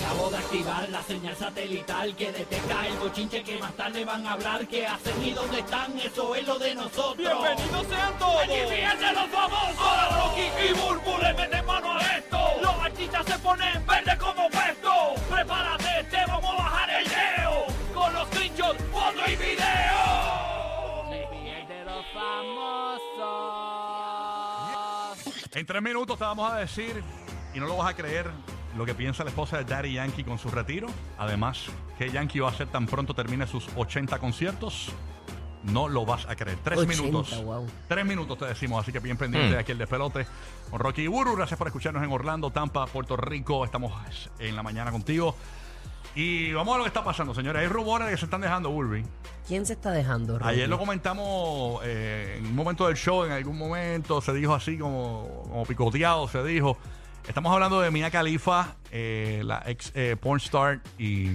Acabo de activar la señal satelital que detecta el bochinche que más tarde van a hablar. ¿Qué hacen y dónde están? Eso es lo de nosotros. ¡Bienvenidos sean todos! ¡Aquí fíjense los famosos! Ahora Rocky y Burbu le meten mano a esto. Los artistas se ponen verde como puesto. Prepárate, te vamos a bajar el leo. Con los screenshots, foto y video. de los famosos. En tres minutos te vamos a decir, y no lo vas a creer, lo que piensa la esposa de Daddy Yankee con su retiro. Además, ¿qué Yankee va a hacer tan pronto termine sus 80 conciertos? No lo vas a creer. Tres 80, minutos. wow. Tres minutos te decimos, así que bien pendiente Mm. de aquí el despelote. Con Rocky Buru, gracias por escucharnos en Orlando, Tampa, Puerto Rico. Estamos en la mañana contigo. Y vamos a lo que está pasando, señores. Hay rumores de que se están dejando Burby. ¿Quién se está dejando, Rocky? Ayer lo comentamos eh, en un momento del show, en algún momento se dijo así como, como picoteado, se dijo. Estamos hablando de Mia Khalifa, eh, la ex eh, porn star y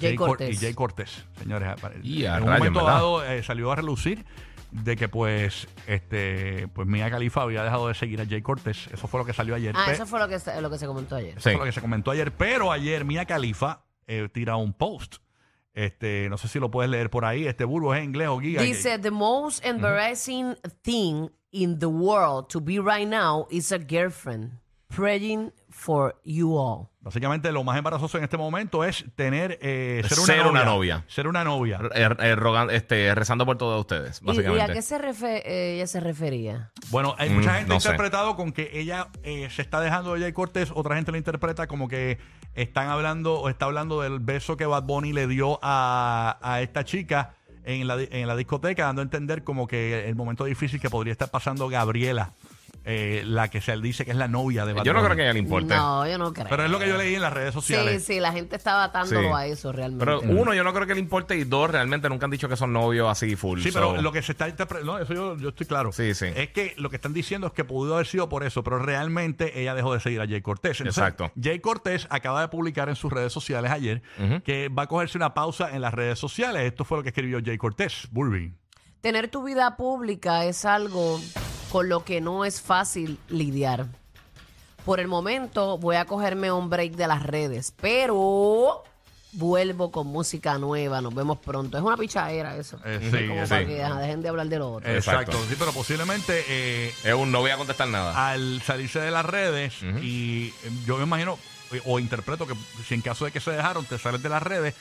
Jay Cor- Cortés. y Jay Cortés, señores. Y a en un rayos, momento ¿verdad? dado eh, salió a relucir de que pues este pues Mia Khalifa había dejado de seguir a Jay Cortés. Eso fue lo que salió ayer. Ah, eso fue lo que, se- lo que se comentó ayer. eso Sí. fue lo que se comentó ayer. Pero ayer Mia Khalifa eh, tira un post. Este, no sé si lo puedes leer por ahí. Este burbo es en inglés o guía. Dice, the most embarrassing thing in the world to be right now is a girlfriend praying for you all. Básicamente lo más embarazoso en este momento es tener eh, ser, una, Ser novia, una novia. Ser una novia. Eh, eh, rogan- este, rezando por todos ustedes, ¿Y, y básicamente. a qué se refe- eh, ella se refería? Bueno, hay Mm, mucha gente no sé. interpretado con que ella eh, se está dejando de Jay Cortés, otra gente lo interpreta como que están hablando o está hablando del beso que Bad Bunny le dio a, a esta chica en la, di- en la discoteca, dando a entender como que el momento difícil que podría estar pasando Gabriela, eh, la que se dice que es la novia de Bad Yo no Bunny. creo que a ella le importe. No, yo no creo. Pero es lo que yo leí en las redes Sí, sociales. sí, la gente estaba atándolo Sí. a eso realmente. Pero uno, yo no creo que le importe. Y dos, realmente nunca han dicho que son novios así full. Sí, so- pero lo que se está interpretando, no, eso yo, yo estoy claro. Sí, sí. Es que lo que están diciendo es que pudo haber sido por eso, pero realmente ella dejó de seguir a Jay Cortés. Entonces, Exacto. Jay Cortés acaba de publicar en sus redes sociales ayer que va a cogerse una pausa en las redes sociales. Esto fue lo que escribió Jay Cortés, Burby. Tener tu vida pública es algo con lo que no es fácil lidiar. Por el momento voy a cogerme un break de las redes, pero vuelvo con música nueva. Nos vemos pronto. Es una pichadera eso. Eh, Es sí, como sí. para que ajá, dejen de hablar de lo otro. Exacto. Exacto. Sí, pero posiblemente eh, Es un no voy a contestar nada. al salirse de las redes y eh, yo me imagino eh, o interpreto que si en caso de que se dejaron te sales de las redes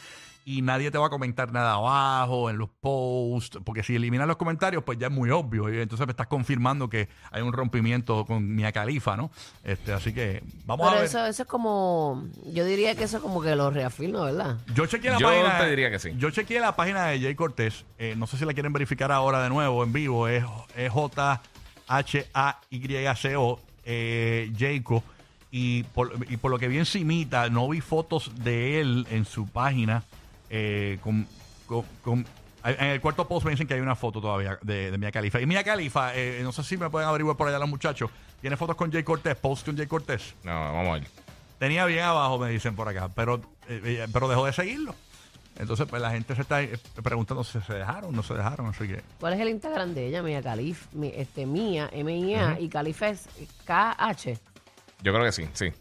y nadie te va a comentar nada abajo en los posts porque si eliminas los comentarios pues ya es muy obvio y entonces me estás confirmando que hay un rompimiento con Mia Califa no este así que vamos Pero a ver eso, eso es como, yo diría que eso como que lo reafirma, ¿verdad? yo chequeé la Yo página te diría que sí. yo chequeé la página de Jay Cortés eh, no sé si la quieren verificar ahora de nuevo en vivo es, es J H A Y C O eh, Jayco y por, y por lo que vi encimita no vi fotos de él en su página eh, con, con- con- en el cuarto post me dicen que hay una foto todavía de, de Mia Khalifa y Mia Khalifa eh, no sé si me pueden averiguar por allá los muchachos tiene fotos con Jay Cortés post con Jay Cortés No, vamos a ver. tenía bien abajo, me dicen por acá, pero, eh, eh, pero dejó de seguirlo. Entonces, pues la gente se está preguntando si se dejaron, no se dejaron, así que. ¿Cuál es el Instagram de ella? Mía Calif, mi- este, Mía, M-I-A, y Califa es K-H. Yo creo que sí, sí.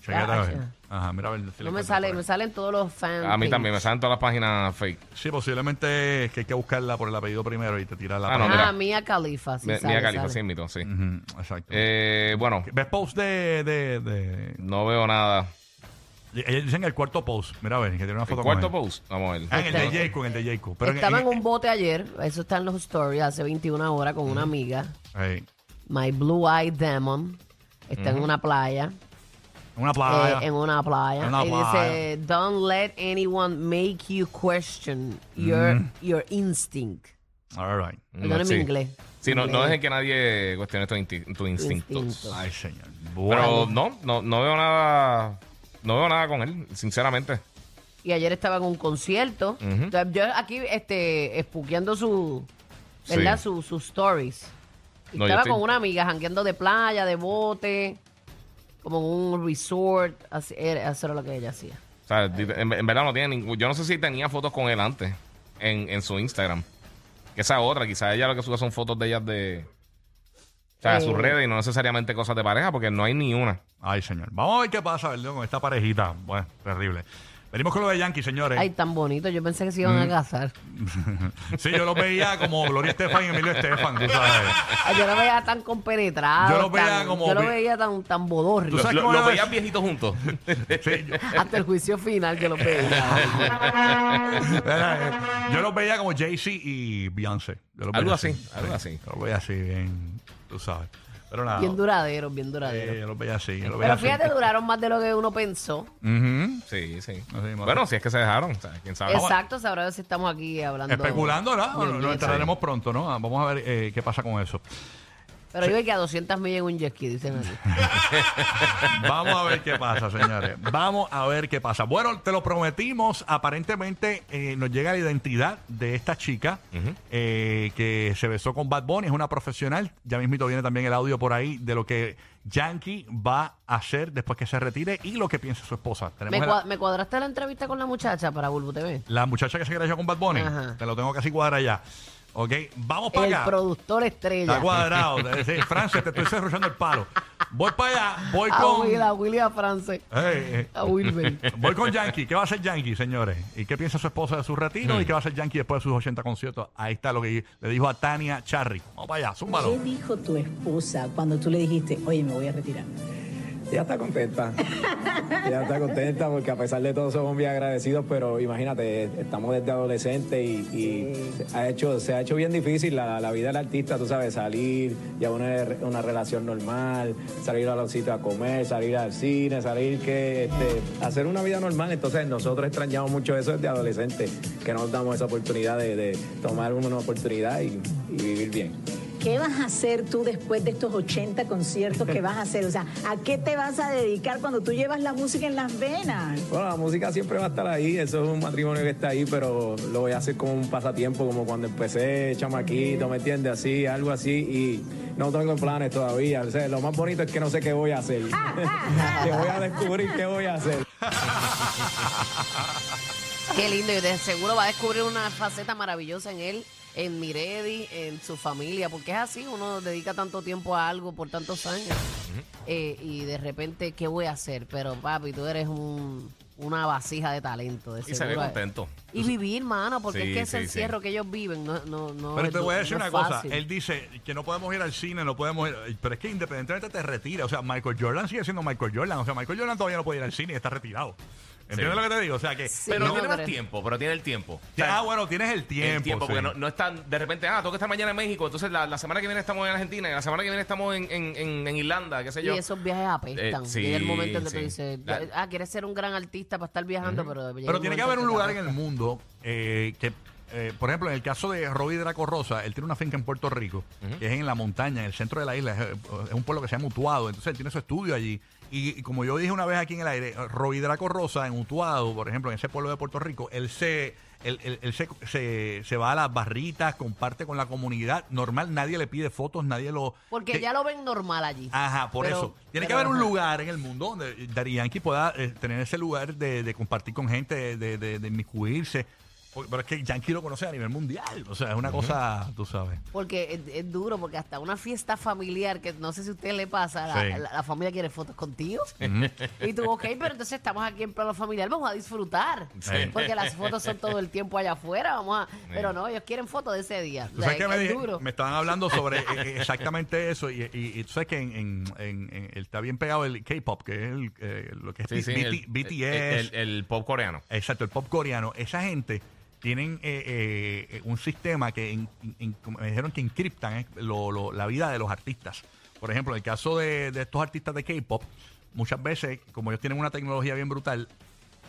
chequéate a ver. Ajá. Mira a ver si No me encuentro sale, por me ahí. salen todos los fans. A mí también me salen todas las páginas fake. Sí, posiblemente es que hay que buscarla por el apellido primero y te tira la. Ah, no, página. mira. Ah, Mía Califa, sí Mi- sale, Mía Califa, sale. sí, mito, sí. Ujú, exacto. Eh, bueno, ¿Ves post de, de, de- no veo nada. Ellos dicen el cuarto post. Mira a ver, que tiene una El foto cuarto con él. post, vamos a ver. Ah, en el de Jacob, en el de Jacob. Pero en- Estaba en en- un bote ayer, eso está en los stories, hace 21 horas con una amiga. Ey, My Blue Eyed Demon. Está en una playa. En una eh, playa. en una playa. En una y playa. dice, don't let anyone make you question your, your instinct. All right. Perdóneme sí. mi inglés. Sí, no, no dejen que nadie cuestione tus insti- tus instintos. instinto. Ay, señor. Pero Bueno. no, no, no veo nada. No veo nada con él, sinceramente. Y ayer estaba en un concierto. Entonces, yo aquí este, espuqueando su, ¿verdad? Sí. Su- sus stories. Y No, yo estaba estoy- con una amiga jangueando de playa, de bote, como en un resort. Así, era- eso era lo que ella hacía. O sea, en, en verdad no tiene ningún. Yo no sé si tenía fotos con él antes en, en su Instagram. Que esa otra, quizás ella lo que sube son fotos de ellas de. O sea, de sus Eh. redes y no necesariamente cosas de pareja, porque no hay ni una. Ay, señor. Vamos a ver qué pasa, ¿verdad? Con esta parejita. Bueno, terrible. Venimos con lo de Yankee, señores. Ay, tan bonito. Yo pensé que se iban Mm. a casar. Sí, yo los veía como Gloria Estefan y Emilio Estefan, tú sabes. Ay, Yo lo veía tan compenetrado. Yo lo veía tan- como Yo lo vi- veía tan, tan bodorrio. ¿Tú sabes lo- cómo Los veías viejitos juntos. Sí, yo, Hasta el juicio final yo lo veía. era, eh, yo los veía como Jay-Z y Beyoncé. Yo los Algo veía así, algo así. Yo los veía así, bien, tú sabes. Pero nada. bien duradero, bien duradero. eh, yo los veía así. Yo los veía Pero así. fíjate, duraron más de lo que uno pensó. Ujú. Sí, sí. Así, Bueno, si es que se dejaron. o sea, quién sabe. Exacto, sabrá si estamos aquí hablando. Especulando, ¿no? Lo entraremos pronto, ¿no? Ah, Vamos a ver eh, qué pasa con eso. Pero yo que a 200 millas en un jet ski, dicen aquí. Vamos a ver qué pasa, señores. Vamos a ver qué pasa. Bueno, te lo prometimos. Aparentemente eh, nos llega la identidad de esta chica eh, que se besó con Bad Bunny. Es una profesional. Ya mismito viene también el audio por ahí de lo que Yankee va a hacer después que se retire y lo que piensa su esposa. Tenemos ¿Me, el- cua- me cuadraste la entrevista con la muchacha para Bulbo TV? la muchacha que se graduó con Bad Bunny. Ajá. Te lo tengo casi cuadrado ya. Ok, vamos para El allá. productor Está estrella. cuadrado. Sí, Frances, te estoy cerruchando el palo. Voy para allá. Voy A con. Will, a Will y a France. Eh, eh. A Wilber. Voy con Yankee. ¿Qué va a hacer Yankee, señores? ¿Y qué piensa su esposa de su retiro? ¿Y qué va a hacer Yankee después de sus 80 conciertos? Ahí está lo que le dijo a Tania Charry. Vamos para allá, zúmbalo. ¿Qué dijo tu esposa cuando tú le dijiste, oye, me voy a retirar? Ella está contenta. Ella está contenta porque a pesar de todo somos bien agradecidos, pero imagínate, estamos desde adolescentes y, y se, ha hecho, se ha hecho bien difícil la, la vida del artista, tú sabes, salir, ya una, una relación normal, salir a los sitios a comer, salir al cine, salir que este, hacer una vida normal. Entonces nosotros extrañamos mucho eso desde adolescentes, que nos damos esa oportunidad de, de tomar una oportunidad y, y vivir bien. ¿Qué vas a hacer tú después de estos 80 conciertos que vas a hacer? O sea, ¿a qué te vas a dedicar cuando tú llevas la música en las venas? Bueno, la música siempre va a estar ahí, eso es un matrimonio que está ahí, pero lo voy a hacer como un pasatiempo, como cuando empecé, chamaquito, ¿me entiendes? Así, algo así, y no tengo planes todavía. O sea, lo más bonito es que no sé qué voy a hacer. que voy a descubrir qué voy a hacer. Qué lindo. Y de seguro va a descubrir una faceta maravillosa en él, en Miredi, en su familia. Porque es así, uno dedica tanto tiempo a algo por tantos años. Eh, y de repente, ¿qué voy a hacer? Pero papi, tú eres un, una vasija de talento. De Y se ve seguro. contento. Y vivir, mano, porque Sí, es que ese sí, encierro que ellos viven no, no, no Pero es te voy a decir una cosa. fácil. Él dice que no podemos ir al cine, no podemos ir. Pero es que independientemente te retira. O sea, Michael Jordan sigue siendo Michael Jordan. O sea, Michael Jordan todavía no puede ir al cine y está retirado. ¿Entiendes Sí. lo que te digo? O sea, que. Sí, Pero no, tiene más pero- tiempo, pero tiene el tiempo. O sea, ah, bueno, tienes el tiempo. el tiempo, sí. porque no, no están de repente, ah, tengo que estar mañana en México, entonces la, la semana que viene estamos en Argentina, y la semana que viene estamos en, en, en, en Irlanda, qué sé yo. Y esos viajes apestan. Eh, sí, Llega el momento en que sí. tú dices, La- ah, quieres ser un gran artista para estar viajando, pero... llega Pero el tiene que momento haber un te lugar en el mundo eh, que, eh, por ejemplo, en el caso de Robbie Draco Rosa, él tiene una finca en Puerto Rico, que es en la montaña, en el centro de la isla, es, es un pueblo que se llama Utuado, entonces él tiene su estudio allí. Y, y como yo dije una vez aquí en el aire, Robbie Draco Rosa en Utuado, por ejemplo, en ese pueblo de Puerto Rico, él se... Él, él- él se, se- se va a las barritas, comparte con la comunidad. Normal, nadie le pide fotos, nadie lo. Porque que- ya lo ven normal allí. Ajá, por Pero- eso. Tiene que haber un ajá. lugar en el mundo donde Daddy Yankee pueda eh, tener ese lugar de, de compartir con gente, de, de, de, de inmiscuirse. Pero es que Yankee lo conoce a nivel mundial. O sea, es una cosa, tú sabes. Porque es, es duro, porque hasta una fiesta familiar, que no sé si a usted le pasa, la, Sí. la- la familia quiere fotos contigo. y tú, ok, pero entonces estamos aquí en plano familiar, vamos a disfrutar. Sí. Porque las fotos son todo el tiempo allá afuera, vamos a... Pero no, ellos quieren fotos de ese día. Tú O sea, sabes que es- me, es dije- duro. me estaban hablando sobre eh, eh, exactamente eso. Y, y- y tú sabes que en, en- en- en- está bien pegado el K-pop, que es el, eh, lo que es Sí, sí, BT- el- BTS. El, el- el pop coreano. Exacto, el pop coreano. Esa gente tienen eh, eh, un sistema que en- como me dijeron que encriptan eh, lo- lo- la vida de los artistas. Por ejemplo, en el caso de, de estos artistas de K-pop, muchas veces, como ellos tienen una tecnología bien brutal,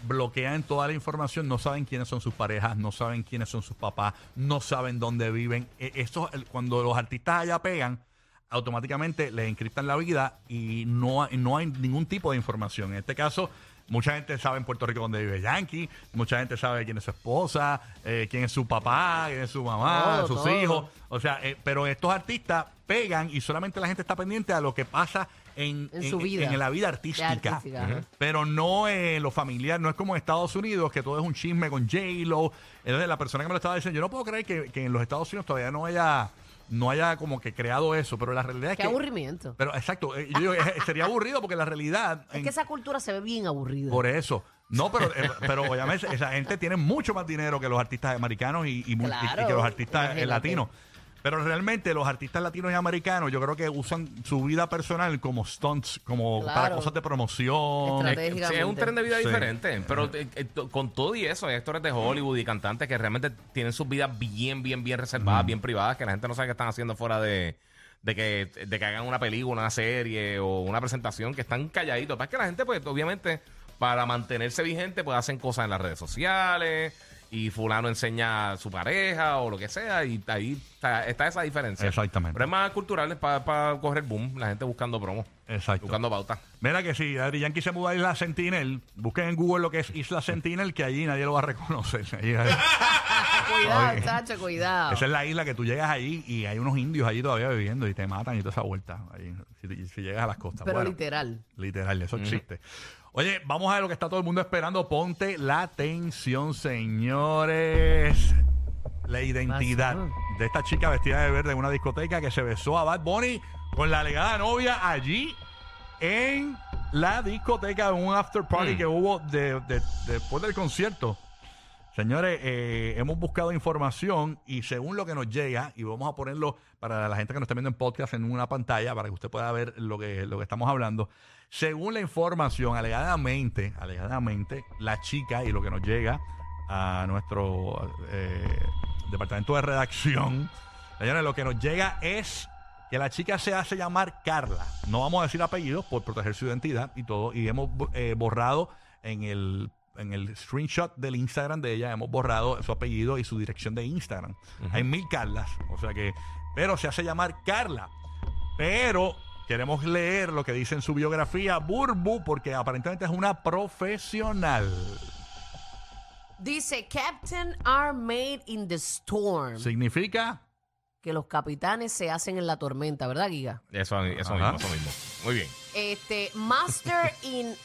bloquean toda la información, no saben quiénes son sus parejas, no saben quiénes son sus papás, no saben dónde viven. Eh, Esto, el- cuando los artistas allá pegan, automáticamente les encriptan la vida y no, no hay ningún tipo de información. En este caso, mucha gente sabe en Puerto Rico dónde vive Yankee, mucha gente sabe quién es su esposa, eh, quién es su papá, quién es su mamá, Todo, sus todo. hijos. O sea, eh, pero estos artistas pegan y solamente la gente está pendiente a lo que pasa en, En su vida. en la vida artística. Pero no en lo familiar, no es como en Estados Unidos, que todo es un chisme con J-Lo. Entonces, la persona que me lo estaba diciendo, yo no puedo creer que, que en los Estados Unidos todavía no haya no haya como que creado eso, pero la realidad es Qué que... aburrimiento. Pero exacto, eh, yo digo, eh, sería aburrido porque la realidad... Es en- que esa cultura se ve bien aburrida. Por eso. No, pero, eh, pero obviamente esa gente tiene mucho más dinero que los artistas americanos y, y mu- y- y Claro, que los artistas eh, imagínate. latinos. Pero realmente los artistas latinos y americanos yo creo que usan su vida personal como stunts, como Claro. para cosas de promoción. Estrategia. Sí, es un tren de vida Sí. diferente. Pero eh, eh, to- con todo y eso, hay actores de Hollywood y cantantes que realmente tienen sus vidas bien, bien, bien reservadas, bien privadas, que la gente no sabe qué están haciendo fuera de, de que, de que hagan una película, una serie o una presentación, que están calladitos. Para que la gente, pues, obviamente, para mantenerse vigente, pues hacen cosas en las redes sociales. Y fulano enseña a su pareja o lo que sea, y ahí está, está esa diferencia. Exactamente. Pero es más cultural, es para correr boom, la gente buscando promo, Exacto. buscando pauta. Mira que si Daddy Yankee se muda a Isla Sentinel, busquen en Google lo que es Isla Sentinel, que allí nadie lo va a reconocer. Allí- Cuidado, chacho, cuidado. Esa es la isla que tú llegas allí y hay unos indios allí todavía viviendo y te matan y toda esa vuelta. Ahí, si, si llegas a las costas. Pero Bueno, literal. Literal, eso existe. Oye, vamos a ver lo que está todo el mundo esperando. Ponte la atención, señores. La identidad de esta chica vestida de verde en una discoteca que se besó a Bad Bunny con la alegada novia allí en la discoteca, en un after party Mm. que hubo de- de- después del concierto. Señores, eh, hemos buscado información y según lo que nos llega, y vamos a ponerlo para la gente que nos está viendo en podcast en una pantalla para que usted pueda ver lo que, lo que estamos hablando. Según la información, alegadamente, alegadamente, la chica y lo que nos llega a nuestro eh, departamento de redacción, señores, lo que nos llega es que la chica se hace llamar Carla. No vamos a decir apellidos por proteger su identidad y todo. Y hemos eh, borrado en el, en el screenshot del Instagram de ella, hemos borrado su apellido y su dirección de Instagram. Hay mil Carlas. O sea que, pero se hace llamar Carla. Pero queremos leer lo que dice en su biografía Burbu, porque aparentemente es una profesional. Dice, Captain are made in the storm. Significa Que los capitanes se hacen en la tormenta, ¿verdad, Giga? Eso, eso mismo, eso mismo. Muy bien. Este, Master in...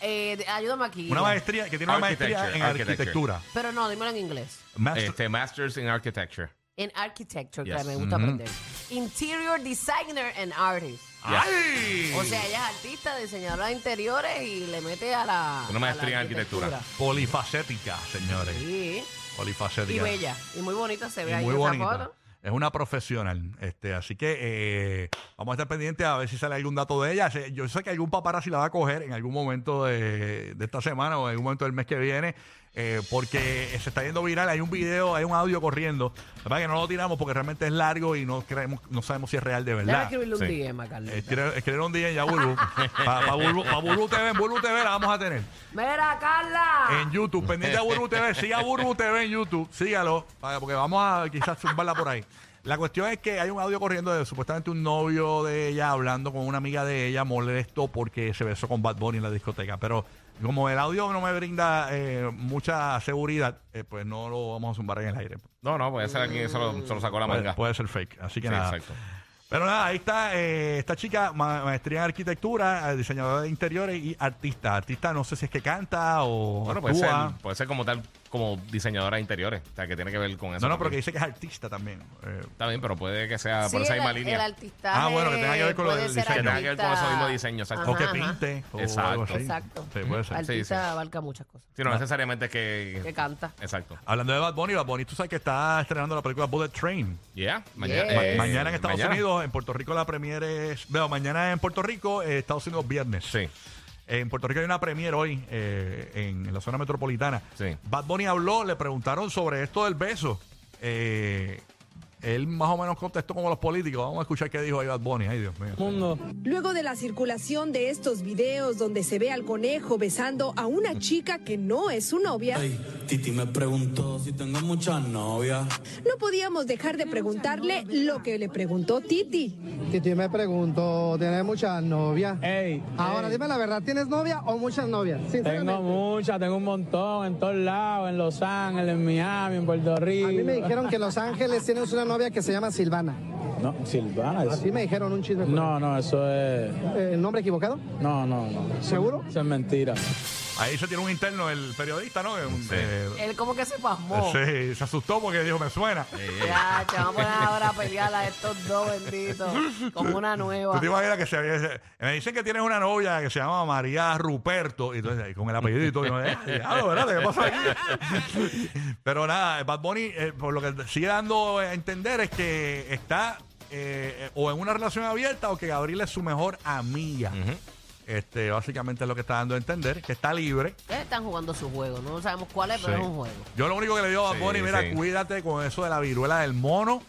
eh, ayúdame aquí. una maestría que tiene una maestría en architecture. arquitectura. Pero no, dímelo en inglés. Master- Este, Masters in Architecture. En architecture, Yes. que me gusta aprender. Interior designer and artist. ¡Ay! O sea, ella es artista, diseñadora de interiores y le mete a la. Una maestría a la en arquitectura. Polifacética, señores. Sí. Polifacética. Y bella. Y muy bonita se ve Y ahí muy en esa bonita. foto. Es una profesional. Este, así que eh, vamos a estar pendientes a ver si sale algún dato de ella. Yo sé que algún paparazzi la va a coger en algún momento de, de esta semana o en algún momento del mes que viene. Eh, porque se está yendo viral. Hay un video, hay un audio corriendo. La verdad que no lo tiramos porque realmente es largo y no creemos, no sabemos si es real de Déjame verdad. escribirle un Sí. DM a Carlita. Escribe escribe un día ya Burbu. Para Burbu, pa TV, en TV la vamos a tener. Mira, Carla. En YouTube, pendiente a Burbu TV, siga Burbu TV en YouTube, sígalo, para- porque vamos a quizás zumbarla por ahí. La cuestión es que hay un audio corriendo de supuestamente un novio de ella hablando con una amiga de ella molesto porque se besó con Bad Bunny en la discoteca. Pero como el audio no me brinda eh, mucha seguridad, eh, pues no lo vamos a zumbar en el aire. No, no, puede ser que se lo, se lo sacó la Puede, manga. puede ser fake, así que Sí, nada. exacto. Pero nada, ahí está eh, esta chica, ma- maestría en arquitectura, eh, diseñadora de interiores y artista. Artista no sé si es que canta o Bueno, puede ser, actúa. puede ser como tal, como diseñadora de interiores. O sea, que tiene que ver con eso. No, no, pero que dice que es artista también. Eh, Está bien, pero puede que sea Sí, por esa el, misma el línea. artistaje Ah, bueno, que tenga que ver con lo puede del ser diseño. Que tenga que ver con artista- eso mismo diseño, exacto. o que Ajá, ajá. pinte. O Exacto. algo así. Exacto. Sí, puede ser. Sí, Artista sí. abarca muchas cosas. Sí, no necesariamente que... Que canta. Exacto. Hablando de Bad Bunny, Bad Bunny, tú sabes que está estrenando la película Bullet Train. Yeah. Mañana, Yeah. eh, Ma- mañana en Estados mañana. Unidos, en Puerto Rico la premiere es... Veo, mañana en Puerto Rico, eh, Estados Unidos viernes. Sí. En Puerto Rico hay una premiere hoy eh, en, en la zona metropolitana. Sí. Bad Bunny habló, le preguntaron sobre esto del beso. Eh, él más o menos contestó como los políticos. Vamos a escuchar qué dijo ahí Bad Bunny. Ay, Dios mío. mundo. Luego de la circulación de estos videos donde se ve al conejo besando a una chica que no es su novia, Ay, Titi me preguntó si tengo muchas novias. no podíamos dejar de preguntarle lo que le preguntó Titi. Titi me pregunto, ¿tienes muchas novias? Ey, Ahora ey, dime la verdad, ¿tienes novia o muchas novias? Tengo muchas, tengo un montón en todos lados, en Los Ángeles, en Miami, en Puerto Rico. A mí me dijeron que Los Ángeles tienes una novia que se llama Silvana. No, Silvana. Así me dijeron un chisme. No, no, eso es. Eh, ¿El nombre equivocado? No, no, no. ¿Seguro? Eso es mentira. Ahí se tiene un interno, el periodista, ¿no? Un- Sí. eh, Él como que se pasmó. sí, se asustó porque dijo, me suena. Ya, te vamos a poner ahora a pelear a estos dos benditos con una nueva. ¿Tú te imaginas que se, me dicen que tienes una novia que se llama María Ruperto, y entonces ahí con el apellido y todo, y yo, eh, diablo, ¿verdad? ¿Qué pasó aquí? Pero nada, Bad Bunny, eh, por lo que sigue dando a entender es que está eh, o en una relación abierta o que Gabriel es su mejor amiga. Este, básicamente es lo que está dando a entender, que está libre. Ustedes están jugando su juego. No sabemos cuál es, pero Sí. es un juego. Yo lo único que le digo a Bad Sí, mira, sí. cuídate con eso de la viruela del mono.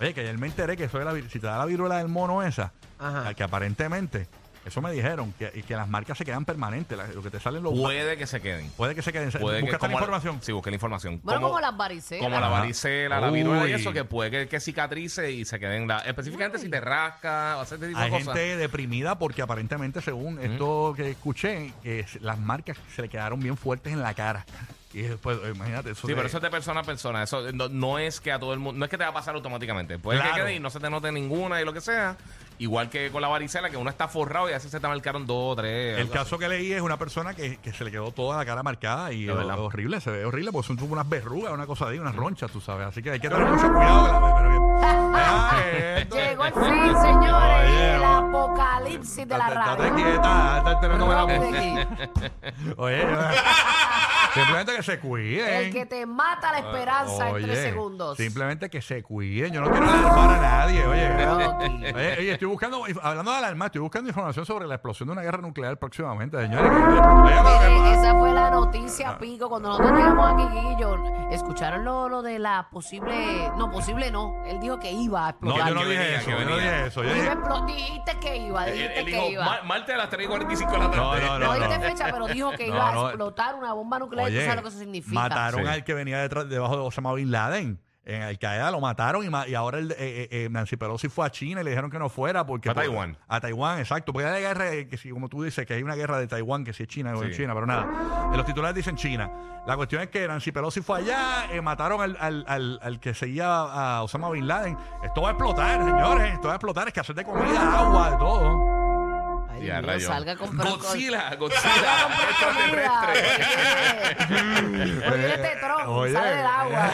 Oye, que ayer me enteré que eso de la, vir- si te da la viruela del mono esa, Ajá. que aparentemente, eso me dijeron, que, y que las marcas se quedan permanentes, la- lo que te salen los... Puede que se queden. Puede que se queden. Puede que, Busca esta como- información. Sí, busqué la información. Bueno, como, las varicelas. Como la Ajá. varicela, la viruela y Uy. eso, que puede que, que cicatrice y se queden. La, específicamente si te rasca o hace este tipo Hay cosas. gente deprimida porque aparentemente, según esto que escuché, que s- las marcas se le quedaron bien fuertes en la cara. Y después, imagínate, eso Sí, de- pero eso es de persona a persona. Eso no, no es que a todo el mundo, no es que te va a pasar automáticamente. Puede Claro. que quede y no se te note ninguna y lo que sea. Igual que con la varicela, que uno está forrado y a veces se te marcaron dos o tres. El caso que leí es una persona que, que se le quedó toda la cara marcada y es horrible, se ve horrible porque son como unas verrugas, una cosa de unas ronchas, tú sabes. Así que hay que tener mucho cuidado. Llegó el fin, señores. Oye, el apocalipsis de la Estate- estate radio. quieta, estate. Oye, simplemente que se cuiden. El que te mata la esperanza en Oye, tres segundos. Simplemente que se cuiden. Yo no quiero alarmar a nadie. Oye, oye, oye, estoy buscando, hablando de alarmar, estoy buscando información sobre la explosión de una guerra nuclear próximamente, señores. Miren, esa fue la noticia pico cuando nosotros llegamos aquí, Guillo. ¿Escucharon lo, lo de la posible... No, posible no. Él dijo que iba a No, explotar. yo no dije eso. Yo no dije eso. Yo dije, Dijiste que iba, dijiste que iba. "Ma- martes a las 3 y 45 de la tarde. No, no, No, no, diste no. fecha, pero dijo que No, iba no. a explotar una bomba nuclear. ¿Tú Oye, sabes lo que eso significa? mataron Sí. al que venía detrás, debajo de Osama Bin Laden. En Al Qaeda lo mataron y, ma- y ahora el, eh, eh, eh, Nancy Pelosi fue a China y le dijeron que no fuera porque a por- Taiwán. A Taiwán, exacto. Porque hay guerra, eh, que si, como tú dices, que hay una guerra de Taiwán, que si es China o es Sí. China, pero nada. En los titulares dicen China. La cuestión es que Nancy Pelosi fue allá, eh, mataron al, al, al, al que seguía a Osama Bin Laden. Esto va a explotar, señores. Esto va a explotar, escasez de comida, agua, de todo. Ay, Ya, Dios salga a comprar... Godzilla, Godzilla, comprar extraterrestre. comida. Hoy viene Tetrón, Oye. sale del agua.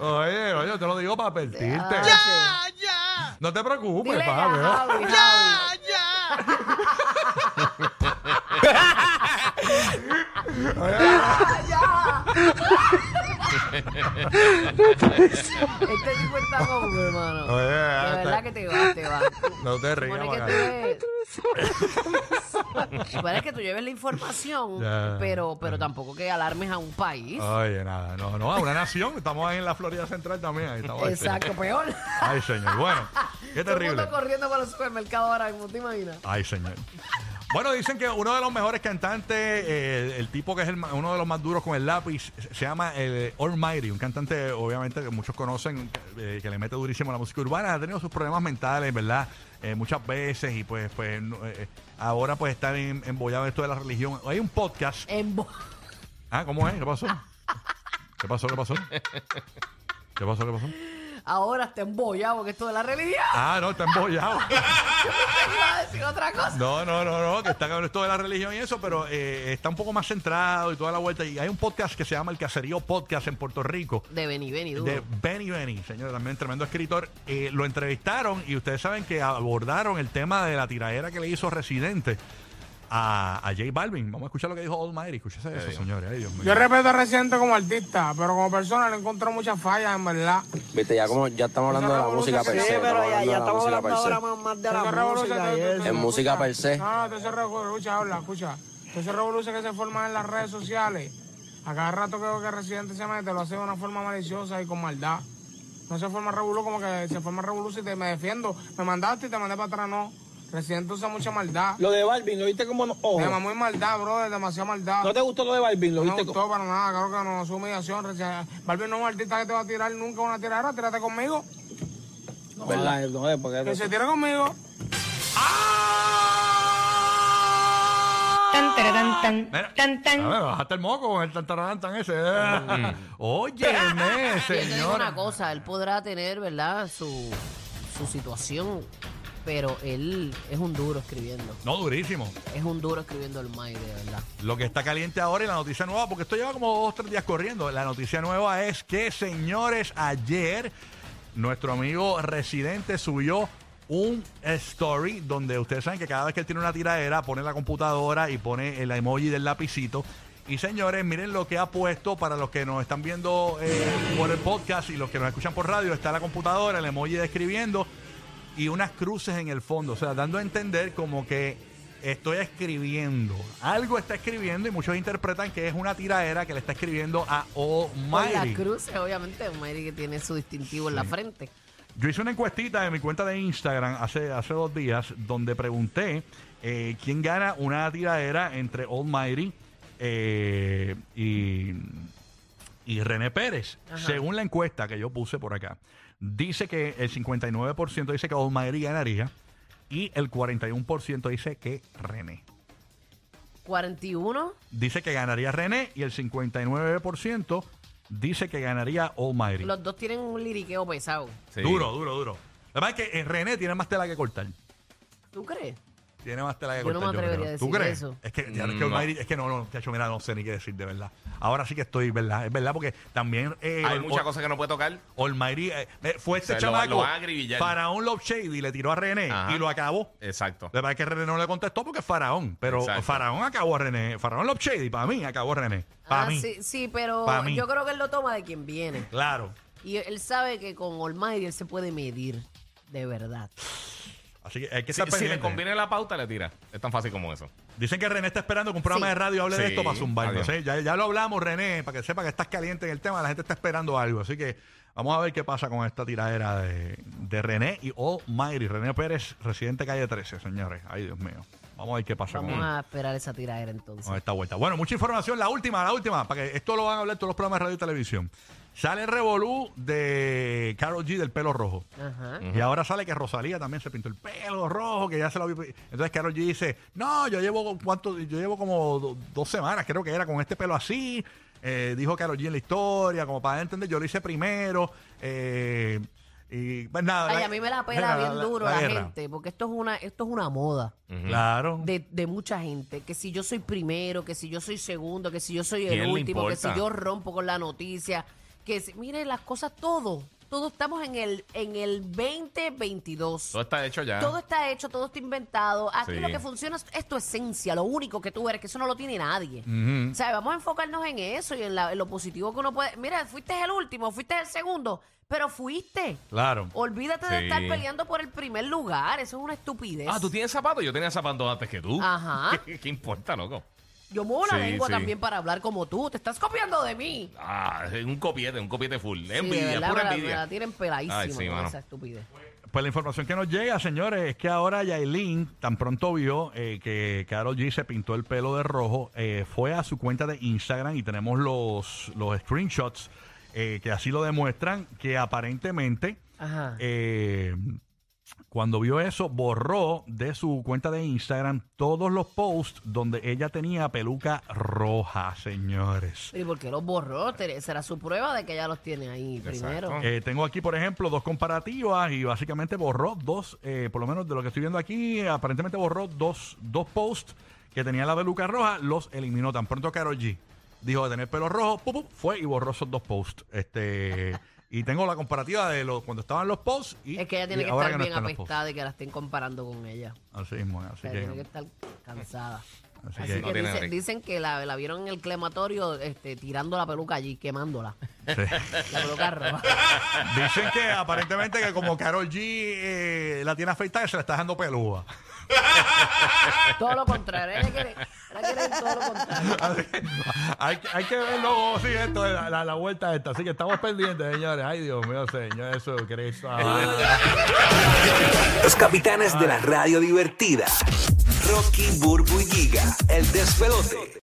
Oye, oye, yo te lo digo para advertirte. Ya, No te preocupes, Dile a papi. ¿eh? Javi, Javi. Ya, ya. Este tipo está como, hermano. Oye, De verdad que te va, te va. No te Supone rías, que Maga. tú Supone que tú lleves la información, Ya. pero, pero tampoco que alarmes a un país. Oye, nada, no, no, a una nación. Estamos ahí en la Florida Central también. Ahí estamos. Exacto, peor. Ay, señor. Bueno, qué Todo el terrible. mundo corriendo para los supermercados ahora mismo, ¿te imaginas? Ay, señor. Bueno, dicen que uno de los mejores cantantes, eh, el tipo que es el ma- uno de los más duros con el lápiz, se se llama el Almighty, un cantante, obviamente, que muchos conocen, eh, que le mete durísimo a la música urbana. Ha tenido sus problemas mentales, ¿verdad? Eh, muchas veces y pues, pues no, eh, ahora pues está en- embollado en esto de la religión. Hay un podcast. En bo- Ah, ¿cómo es? ¿Qué pasó? ¿Qué pasó? ¿Qué pasó? ¿Qué pasó? ¿Qué pasó? Ahora está embollado con esto de la religión. Ah, no, está embollado. Iba a decir otra cosa. No, no, no, no, que está con esto de la religión y eso, pero eh, está un poco más centrado y toda la vuelta. Y hay un podcast que se llama El Caserío Podcast en Puerto Rico. De Beni, Beni, duro. De Benny Benny, señor, también tremendo escritor. Eh, lo entrevistaron y ustedes saben que abordaron el tema de la tiradera que le hizo Residente a, a J Balvin. Vamos a escuchar lo que dijo Almighty. Escúchese eso, señores. Ay, Dios mío. Yo respeto a Residente como artista, pero como persona le encontré muchas fallas, en verdad. Viste, ya como ya estamos hablando de la música per se. estamos hablando de la música per se. más de Entonces, revolución, En música per se. No, no, entonces revolución, habla, escucha. Entonces revolución que se forma en las redes sociales. A cada rato que veo que Residente se mete, lo hace de una forma maliciosa y con maldad. No se forma revolú como que se forma revolución y te me defiendo. Me mandaste y te mandé para atrás, no. Residente usa mucha maldad. Lo de Balvin, ¿lo viste como no? ojo? Me muy maldad, brother, demasiada maldad. ¿No te gustó lo de Balvin? ¿Lo No me viste gustó para nada, claro que no, es humillación. Balvin no es un artista que te va a tirar nunca una tiradera, tírate conmigo. como... ¿Verdad? No, es porque... Que se tire conmigo. Mira, a ver, bajaste el moco con el tantarán tan ese. Yo te digo señor. una cosa, él podrá tener, ¿verdad? Su, su situación pero él es un duro escribiendo. No, durísimo. Es un duro escribiendo el May, de verdad. Lo que está caliente ahora y la noticia nueva, porque esto lleva como dos o tres días corriendo. La noticia nueva es que, señores, ayer nuestro amigo residente subió un story donde ustedes saben que cada vez que él tiene una tiradera pone la computadora y pone el emoji del lapicito. Y señores, miren lo que ha puesto para los que nos están viendo eh, por el podcast y los que nos escuchan por radio. Está la computadora, el emoji de escribiendo y unas cruces en el fondo. O sea, dando a entender como que estoy escribiendo. Algo está escribiendo y muchos interpretan que es una tiradera que le está escribiendo a Con las Almighty. cruces, obviamente, Almighty que tiene su distintivo en la frente. Yo hice una encuestita en mi cuenta de Instagram hace, hace dos días donde pregunté eh, quién gana una tiradera entre Almighty eh, y, y René Pérez. Ajá. Según la encuesta que yo puse por acá, dice que el 59% dice que Almighty ganaría y el 41% dice que René. 41, Dice que ganaría René y el 59% dice que ganaría Almighty. los dos tienen un liriqueo pesado. Sí. Duro, duro, duro. La verdad es que eh, René tiene más tela que cortar. ¿Tú crees? Tiene más tela que Yo no cortar. me atrevería creo. a ¿Tú decir crees? eso. Es que, ya, es Mm, que, no. Es que no, no, chacho, mira, no sé ni qué decir de verdad. Ahora sí que estoy, ¿verdad? Es verdad, porque también. Eh, Hay Ol- muchas Ol- cosas que no puede tocar. Almighty, eh, eh, fue este O sea, lo- chamaco lo van a acribillar. Faraón Love Shady le tiró a René Ajá. y lo acabó. Exacto. La verdad es que René no le contestó porque es Faraón. Pero Exacto. Faraón acabó a René. Faraón Love Shady, para mí, acabó a René. Para Ah, mí. sí, sí, pero Pa' mí. yo creo que él lo toma de quien viene. Claro. Y él sabe que con Almighty él se puede medir, de verdad. Así que hay que Si, estar si le pendiente. conviene la pauta, le tira. Es tan fácil como eso. Dicen que René está esperando que un programa Sí. de radio hable de Sí, esto para adiós. ¿sí? Ya, ya lo hablamos, René, para que sepa que estás caliente en el tema. La gente está esperando algo. Así que vamos a ver qué pasa con esta tiradera de, de René y Almighty. René Pérez, residente calle 13, señores. Ay, Dios mío. Vamos a ver qué pasa Vamos con, a esperar esa tiradera entonces. con esta vuelta. Bueno, mucha información. La última, la última, para que esto lo van a hablar todos los programas de radio y televisión. Sale el revolú de Carol G del pelo rojo. Ajá. Y ahora sale que Rosalía también se pintó el pelo rojo, que ya se lo vi. Entonces Carol G dice, no, yo llevo cuánto, yo llevo como do- dos semanas, creo que era, con este pelo así. Eh, dijo Carol G en la historia, como para entender, yo lo hice primero. eh, y pues nada. Ay, la- a mí me la pela bien duro la, gente, porque esto es una, esto es una moda Claro. de, de mucha gente. Que si yo soy primero, que si yo soy segundo, que si yo soy ¿Quién el último, que si yo rompo con la noticia, que mire las cosas, todo, todo estamos en el, en el 2022. Todo está hecho ya. Todo está hecho, todo está inventado. Aquí Sí. lo que funciona es, es tu esencia, lo único que tú eres, que eso no lo tiene nadie. O sea, vamos a enfocarnos en eso y en, la- en lo positivo que uno puede. Mira, fuiste el último, fuiste el segundo, pero fuiste. Claro. Olvídate de Sí. estar peleando por el primer lugar, eso es una estupidez. Ah, ¿tú tienes zapatos? Yo tenía zapatos antes que tú. Ajá. ¿Qué, qué importa, loco? Yo muevo la Sí, lengua sí. también para hablar como tú, te estás copiando de mí. Ah, es un copiete, un copiete full. Sí, de envidia, verdad, pura me la- envidia. Me la tienen peladísima Ay, sí, con mano. esa estupidez. Pues la información que nos llega, señores, es que ahora Yailin tan pronto vio eh, que Carol G se pintó el pelo de rojo, eh, fue a su cuenta de Instagram y tenemos los, los screenshots eh, que así lo demuestran, que aparentemente Ajá. eh, cuando vio eso, borró de su cuenta de Instagram todos los posts donde ella tenía peluca roja, señores. ¿Y por qué los borró? Será su prueba de que ella los tiene ahí Exacto. primero. Eh, tengo aquí, por ejemplo, dos comparativas y básicamente borró dos, eh, por lo menos de lo que estoy viendo aquí, aparentemente borró dos, dos posts que tenía la peluca roja, los eliminó tan pronto Karol G. Dijo de tener pelo rojo, pum, pum, fue y borró esos dos posts. Este, y tengo la comparativa de los cuando estaban los posts y Es que ella tiene que estar no bien posts. apestada y que la estén comparando con ella. Así mismo, O así sea, que, tiene que estar cansada. así Así que- No dicen que la, la vieron en el crematorio este, tirando la peluca allí, quemándola. sí. La peluca roja. Dicen que aparentemente que como Carol G eh, la tiene afeitada, se la está dejando pelúa. todo lo contrario. Ella quiere, ella quiere todo lo contrario. hay, que- hay que verlo, sí, esto, la, la, la vuelta esta. Así que estamos pendientes, señores. Ay, Dios mío, Señor Jesucristo. Los capitanes de la radio divertida. Rocky, Burbu y Giga, el despelote.